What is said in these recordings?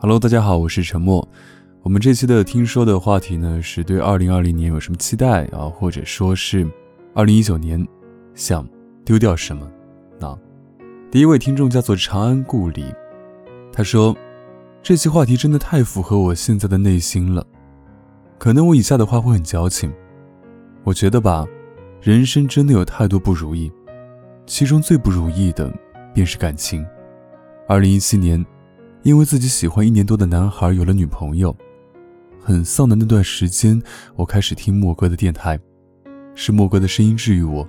Hello，大家好，我是陈默。我们这期的听说的话题呢，是对二零二零年有什么期待啊，或者说是二零一九年想丢掉什么？那第一位听众叫做长安故里，他说这期话题真的太符合我现在的内心了。可能我以下的话会很矫情，我觉得吧，人生真的有太多不如意，其中最不如意的便是感情。二零一七年。因为自己喜欢一年多的男孩有了女朋友，很丧的那段时间，我开始听莫哥的电台，是莫哥的声音治愈我。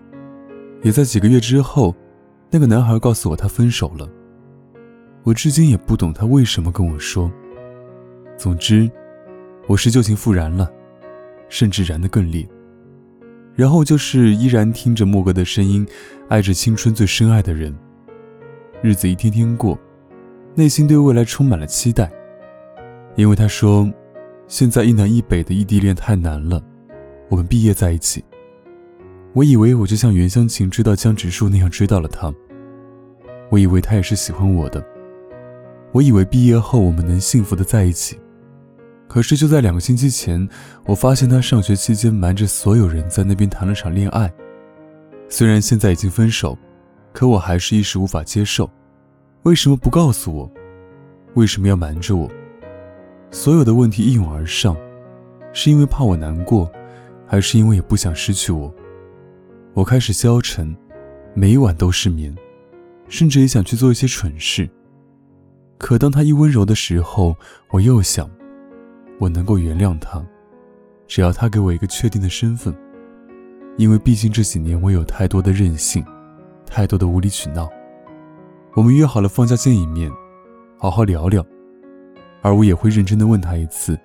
也在几个月之后，那个男孩告诉我他分手了。我至今也不懂他为什么跟我说。总之，我是旧情复燃了，甚至燃得更烈。然后就是依然听着莫哥的声音，爱着青春最深爱的人。日子一天天过。内心对未来充满了期待，因为他说，现在一南一北的异地恋太难了。我们毕业在一起，我以为我就像袁湘琴追到江直树那样追到了他。我以为他也是喜欢我的，我以为毕业后我们能幸福的在一起。可是就在两个星期前，我发现他上学期间瞒着所有人在那边谈了场恋爱。虽然现在已经分手，可我还是一时无法接受。为什么不告诉我？为什么要瞒着我？所有的问题一涌而上，是因为怕我难过，还是因为也不想失去我？我开始消沉，每晚都失眠，甚至也想去做一些蠢事。可当他一温柔的时候，我又想，我能够原谅他，只要他给我一个确定的身份。因为毕竟这几年我有太多的任性，太多的无理取闹。我们约好了放假见一面，好好聊聊，而我也会认真的问他一次，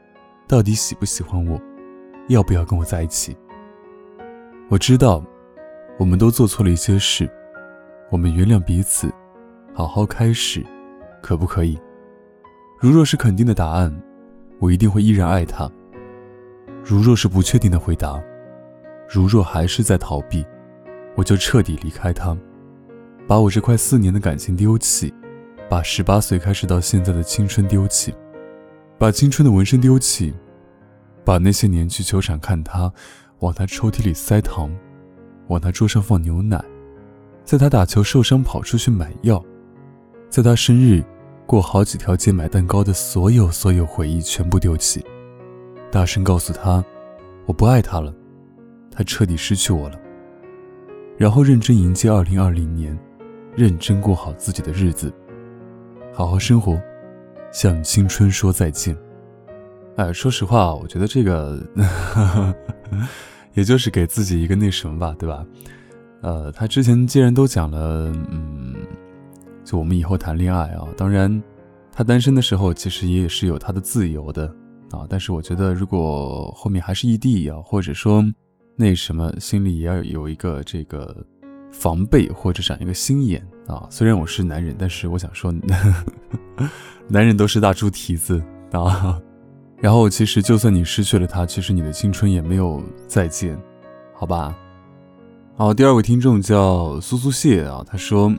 到底喜不喜欢我，要不要跟我在一起。我知道，我们都做错了一些事，我们原谅彼此，好好开始，可不可以？如若是肯定的答案，我一定会依然爱他；如若是不确定的回答，如若还是在逃避，我就彻底离开他。把我这快四年的感情丢弃，把十八岁开始到现在的青春丢弃，把青春的纹身丢弃，把那些年去球场看他，往他抽屉里塞糖，往他桌上放牛奶，在他打球受伤跑出去买药，在他生日过好几条街买蛋糕的所有所有回忆全部丢弃，大声告诉他，我不爱他了，他彻底失去我了，然后认真迎接二零二零年。认真过好自己的日子，好好生活，向青春说再见。哎，说实话，我觉得这个，也就是给自己一个那什么吧，对吧？呃，他之前既然都讲了，嗯，就我们以后谈恋爱啊，当然，他单身的时候其实也是有他的自由的啊。但是我觉得，如果后面还是异地啊，或者说那什么，心里也要有一个这个。防备或者长一个心眼啊！虽然我是男人，但是我想说，男人都是大猪蹄子啊。然后其实就算你失去了他，其实你的青春也没有再见，好吧？好，第二位听众叫苏苏蟹啊，他说：“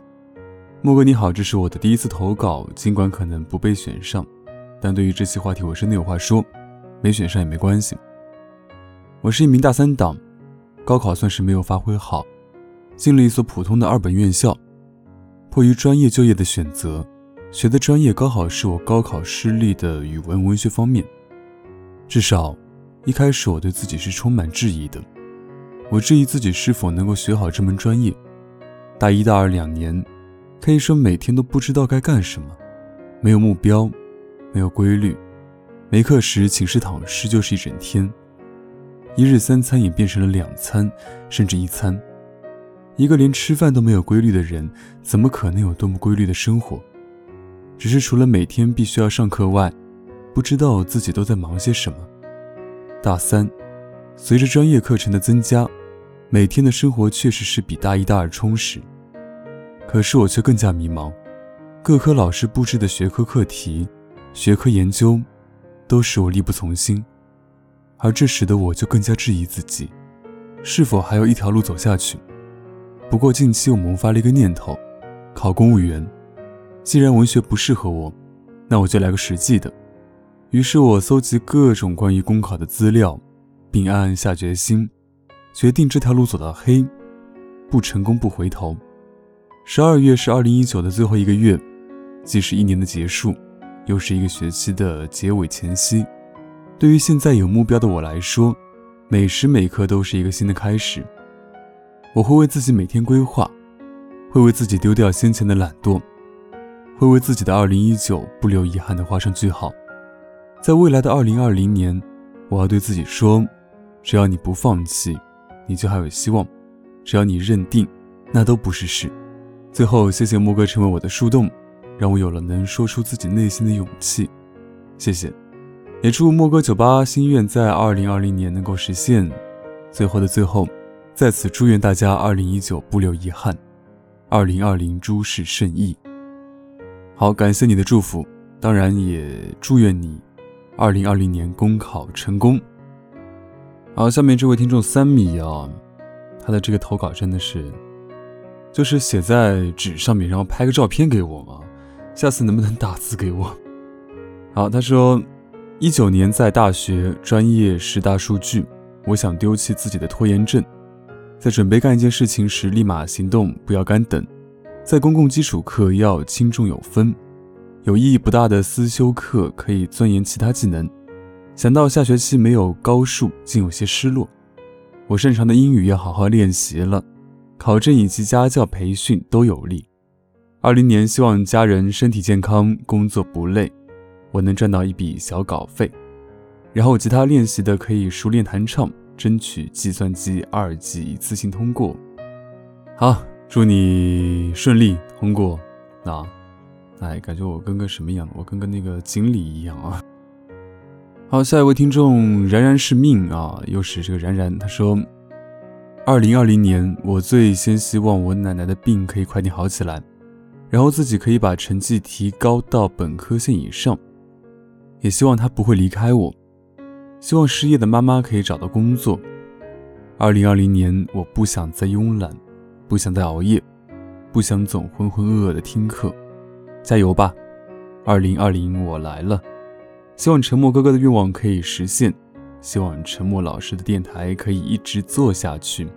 莫哥你好，这是我的第一次投稿，尽管可能不被选上，但对于这期话题我真的有话说，没选上也没关系。我是一名大三党，高考算是没有发挥好。”进了一所普通的二本院校，迫于专业就业的选择，学的专业刚好是我高考失利的语文文学方面。至少，一开始我对自己是充满质疑的。我质疑自己是否能够学好这门专业。大一、大二两年，可以说每天都不知道该干什么，没有目标，没有规律。没课时，寝室躺尸就是一整天，一日三餐也变成了两餐，甚至一餐。一个连吃饭都没有规律的人，怎么可能有多么规律的生活？只是除了每天必须要上课外，不知道自己都在忙些什么。大三，随着专业课程的增加，每天的生活确实是比大一、大二充实。可是我却更加迷茫，各科老师布置的学科课题、学科研究，都使我力不从心，而这使得我就更加质疑自己，是否还有一条路走下去。不过近期我萌发了一个念头，考公务员。既然文学不适合我，那我就来个实际的。于是我搜集各种关于公考的资料，并暗暗下决心，决定这条路走到黑，不成功不回头。十二月是二零一九的最后一个月，既是一年的结束，又是一个学期的结尾前夕。对于现在有目标的我来说，每时每刻都是一个新的开始。我会为自己每天规划，会为自己丢掉先前的懒惰，会为自己的二零一九不留遗憾的画上句号。在未来的二零二零年，我要对自己说：只要你不放弃，你就还有希望；只要你认定，那都不是事。最后，谢谢莫哥成为我的树洞，让我有了能说出自己内心的勇气。谢谢，也祝莫哥酒吧心愿在二零二零年能够实现。最后的最后，在此祝愿大家二零一九不留遗憾，二零二零诸事顺意。好，感谢你的祝福，当然也祝愿你二零二零年公考成功。好，下面这位听众三米啊，他的这个投稿真的是。就是写在纸上面，然后拍个照片给我嘛。下次能不能打字给我？好，他说，一九年在大学专业是大数据，我想丢弃自己的拖延症，在准备干一件事情时立马行动，不要干等。在公共基础课要轻重有分，有意义不大的思修课可以钻研其他技能。想到下学期没有高数，竟有些失落。我擅长的英语要好好练习了。考证以及家教培训都有利。二零年希望家人身体健康，工作不累，我能赚到一笔小稿费。然后吉他练习的可以熟练弹唱，争取计算机二级一次性通过。好，祝你顺利通过。那，哎，感觉我跟个什么一样？我跟个那个经理一样啊。好，下一位听众然然是命啊，又是这个然然，他说。二零二零年，我最先希望我奶奶的病可以快点好起来，然后自己可以把成绩提高到本科线以上，也希望她不会离开我，希望失业的妈妈可以找到工作。二零二零年，我不想再慵懒，不想再熬夜，不想总浑浑噩噩的听课，加油吧！二零二零，我来了，希望沉默哥哥的愿望可以实现。希望沉默老师的电台可以一直做下去，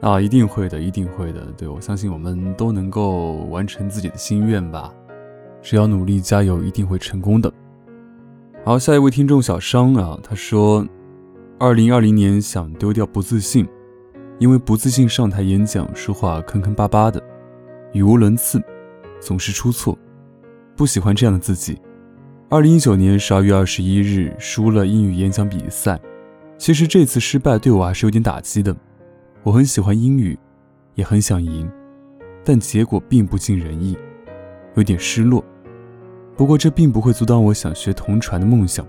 啊，一定会的，一定会的。对我相信我们都能够完成自己的心愿吧，只要努力加油，一定会成功的。好，下一位听众小商啊，他说，二零二零年想丢掉不自信，因为不自信上台演讲说话坑坑巴巴的，语无伦次，总是出错，不喜欢这样的自己。二零一九年十二月二十一日输了英语演讲比赛，其实这次失败对我还是有点打击的。我很喜欢英语，也很想赢，但结果并不尽人意，有点失落。不过这并不会阻挡我想学同传的梦想。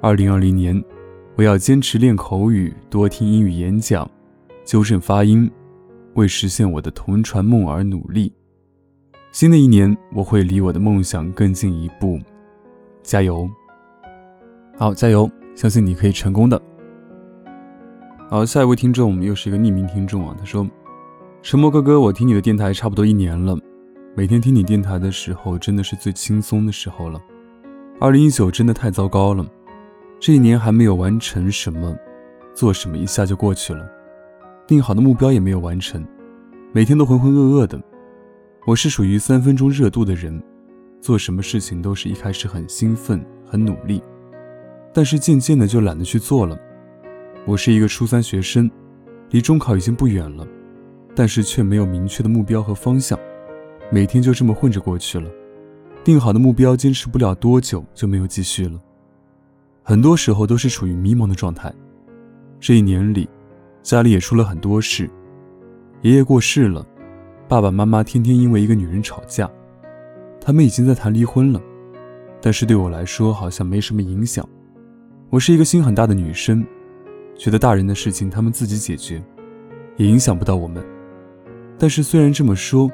二零二零年，我要坚持练口语，多听英语演讲，纠正发音，为实现我的同传梦而努力。新的一年，我会离我的梦想更进一步。加油！好，加油！相信你可以成功的。好，下一位听众，我们又是一个匿名听众啊。他说：“沉默哥哥，我听你的电台差不多一年了，每天听你电台的时候，真的是最轻松的时候了。二零一九真的太糟糕了，这一年还没有完成什么，做什么一下就过去了，定好的目标也没有完成，每天都浑浑噩噩的。我是属于三分钟热度的人。”做什么事情都是一开始很兴奋、很努力，但是渐渐的就懒得去做了。我是一个初三学生，离中考已经不远了，但是却没有明确的目标和方向，每天就这么混着过去了。定好的目标坚持不了多久就没有继续了，很多时候都是处于迷茫的状态。这一年里，家里也出了很多事，爷爷过世了，爸爸妈妈天天因为一个女人吵架。他们已经在谈离婚了，但是对我来说好像没什么影响。我是一个心很大的女生，觉得大人的事情他们自己解决，也影响不到我们。但是虽然这么说，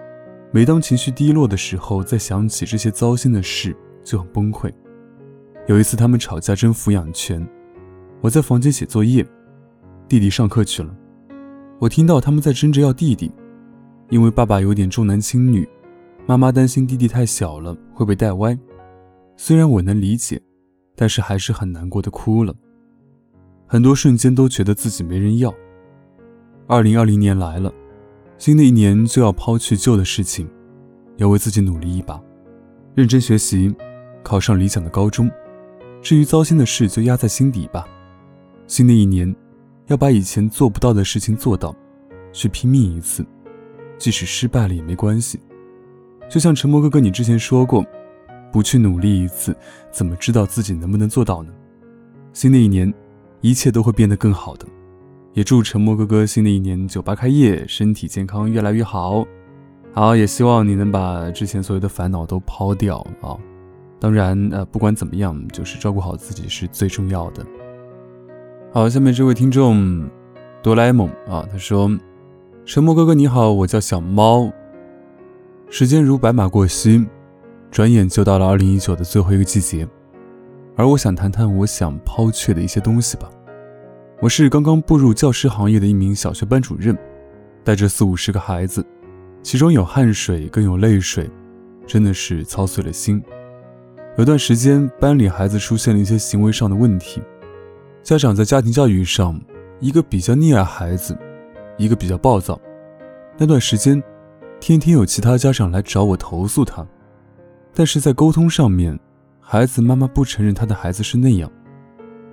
每当情绪低落的时候，再想起这些糟心的事，就很崩溃。有一次他们吵架争抚养权，我在房间写作业，弟弟上课去了，我听到他们在争着要弟弟，因为爸爸有点重男轻女。妈妈担心弟弟太小了会被带歪，虽然我能理解，但是还是很难过的哭了。很多瞬间都觉得自己没人要。二零二零年来了，新的一年就要抛去旧的事情，要为自己努力一把，认真学习，考上理想的高中。至于糟心的事，就压在心底吧。新的一年，要把以前做不到的事情做到，去拼命一次，即使失败了也没关系。就像沉默哥哥，你之前说过，不去努力一次，怎么知道自己能不能做到呢？新的一年，一切都会变得更好的。也祝沉默哥哥新的一年酒吧开业，身体健康越来越好。好，也希望你能把之前所有的烦恼都抛掉啊！当然，呃，不管怎么样，就是照顾好自己是最重要的。好，下面这位听众哆啦 A 梦啊，他说：“沉默哥哥你好，我叫小猫。时间如白马过隙，转眼就到了二零一九的最后一个季节，而我想谈谈我想抛却的一些东西吧。我是刚刚步入教师行业的一名小学班主任，带着四五十个孩子，其中有汗水，更有泪水，真的是操碎了心。有段时间，班里孩子出现了一些行为上的问题。”家长在家庭教育上，一个比较溺爱孩子，一个比较暴躁。那段时间，天天有其他家长来找我投诉他，但是在沟通上面，孩子妈妈不承认他的孩子是那样，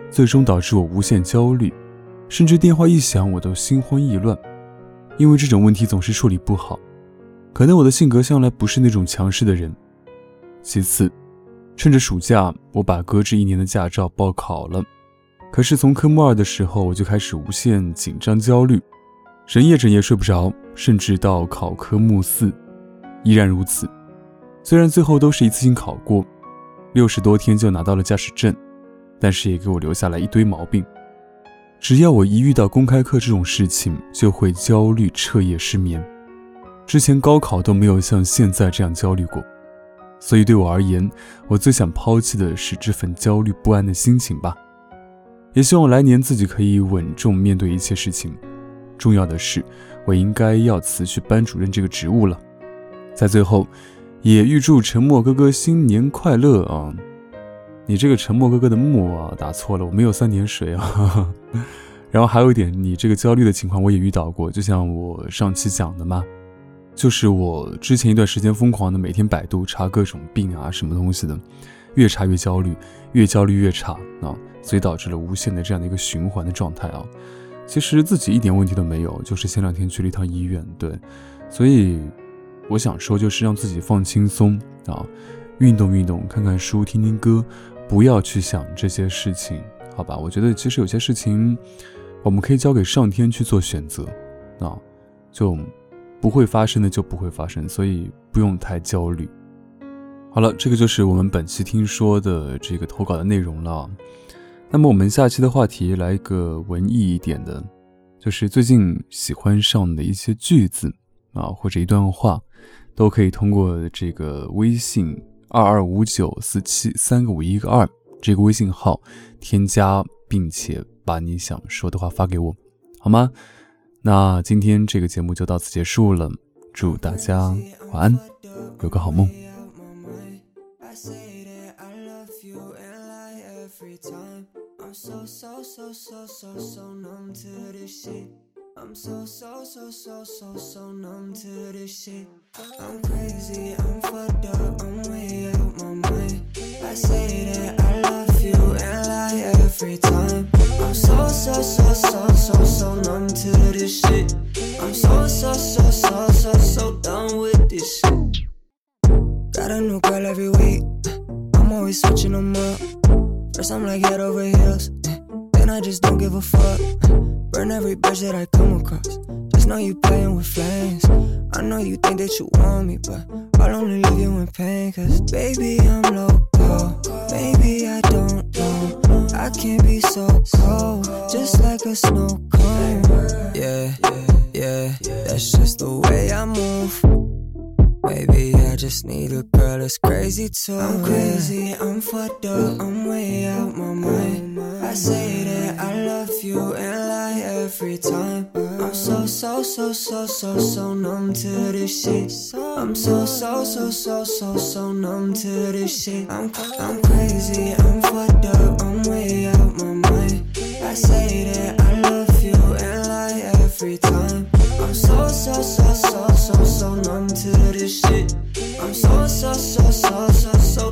最终导致我无限焦虑，甚至电话一响我都心慌意乱，因为这种问题总是处理不好。可能我的性格向来不是那种强势的人。其次，趁着暑假，我把搁置一年的驾照报考了。可是从科目二的时候，我就开始无限紧张焦虑，整夜整夜睡不着，甚至到考科目四，依然如此。虽然最后都是一次性考过，六十多天就拿到了驾驶证，但是也给我留下来一堆毛病。只要我一遇到公开课这种事情，就会焦虑彻夜失眠。之前高考都没有像现在这样焦虑过，所以对我而言，我最想抛弃的是这份焦虑不安的心情吧。也希望来年自己可以稳重面对一切事情。重要的是，我应该要辞去班主任这个职务了。在最后，也预祝沉默哥哥新年快乐啊！你这个沉默哥哥的默啊打错了，我没有三点水啊。然后还有一点，你这个焦虑的情况我也遇到过，就像我上期讲的嘛，就是我之前一段时间疯狂的每天百度查各种病啊什么东西的，越查越焦虑，越焦虑越差啊。所以导致了无限的这样的一个循环的状态啊，其实自己一点问题都没有，就是前两天去了一趟医院，对，所以我想说就是让自己放轻松啊，运动运动，看看书，听听歌，不要去想这些事情，好吧？我觉得其实有些事情我们可以交给上天去做选择啊，就不会发生的就不会发生，所以不用太焦虑。好了，这个就是我们本期听说的这个投稿的内容了。那么我们下期的话题来一个文艺一点的，就是最近喜欢上的一些句子啊，或者一段话，都可以通过这个微信二二五九四七三个五一个二这个微信号添加，并且把你想说的话发给我，好吗？那今天这个节目就到此结束了，祝大家晚安，有个好梦。I'm so, so, so, so, so, so numb to this shit. I'm so, so, so, so, so, so numb to this shit. I'm crazy, I'm fucked up, I'm way out my mind. I say that I love you and lie every time. I'm so, so, so, so, so, so numb to this shit. I'm so, so, so, so, so, so done with this shit. Got a new girl every week. I'm always switching them up. First I'm like head over heels, then I just don't give a fuck. Burn every bridge that I come across. Just know you playing with flames. I know you think that you want me, but I'll only leave you in pain. Cause baby, I'm loco. Maybe I don't know. I can't be so cold, just like a snow cone. Yeah, yeah, that's just the way I move. Maybe I just need a girl that's crazy too. I'm crazy, I'm fucked up, I'm way out my mind. I say that I love you and lie every time. I'm so, so, so, so, so, so numb to this shit. I'm so, so, so, so, so, so numb to this shit. I'm, I'm crazy, I'm fucked up, I'm way out my mind. I say that I love you and lie every time. I'm so, so, so, so, so, so numb to this shit. I'm so, so, so, so, so, so